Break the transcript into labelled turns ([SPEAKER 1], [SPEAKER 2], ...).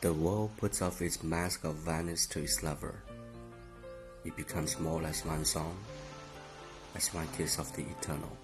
[SPEAKER 1] The world puts off its mask of vanity to its lover. It becomes more like one song, as one kiss of the eternal.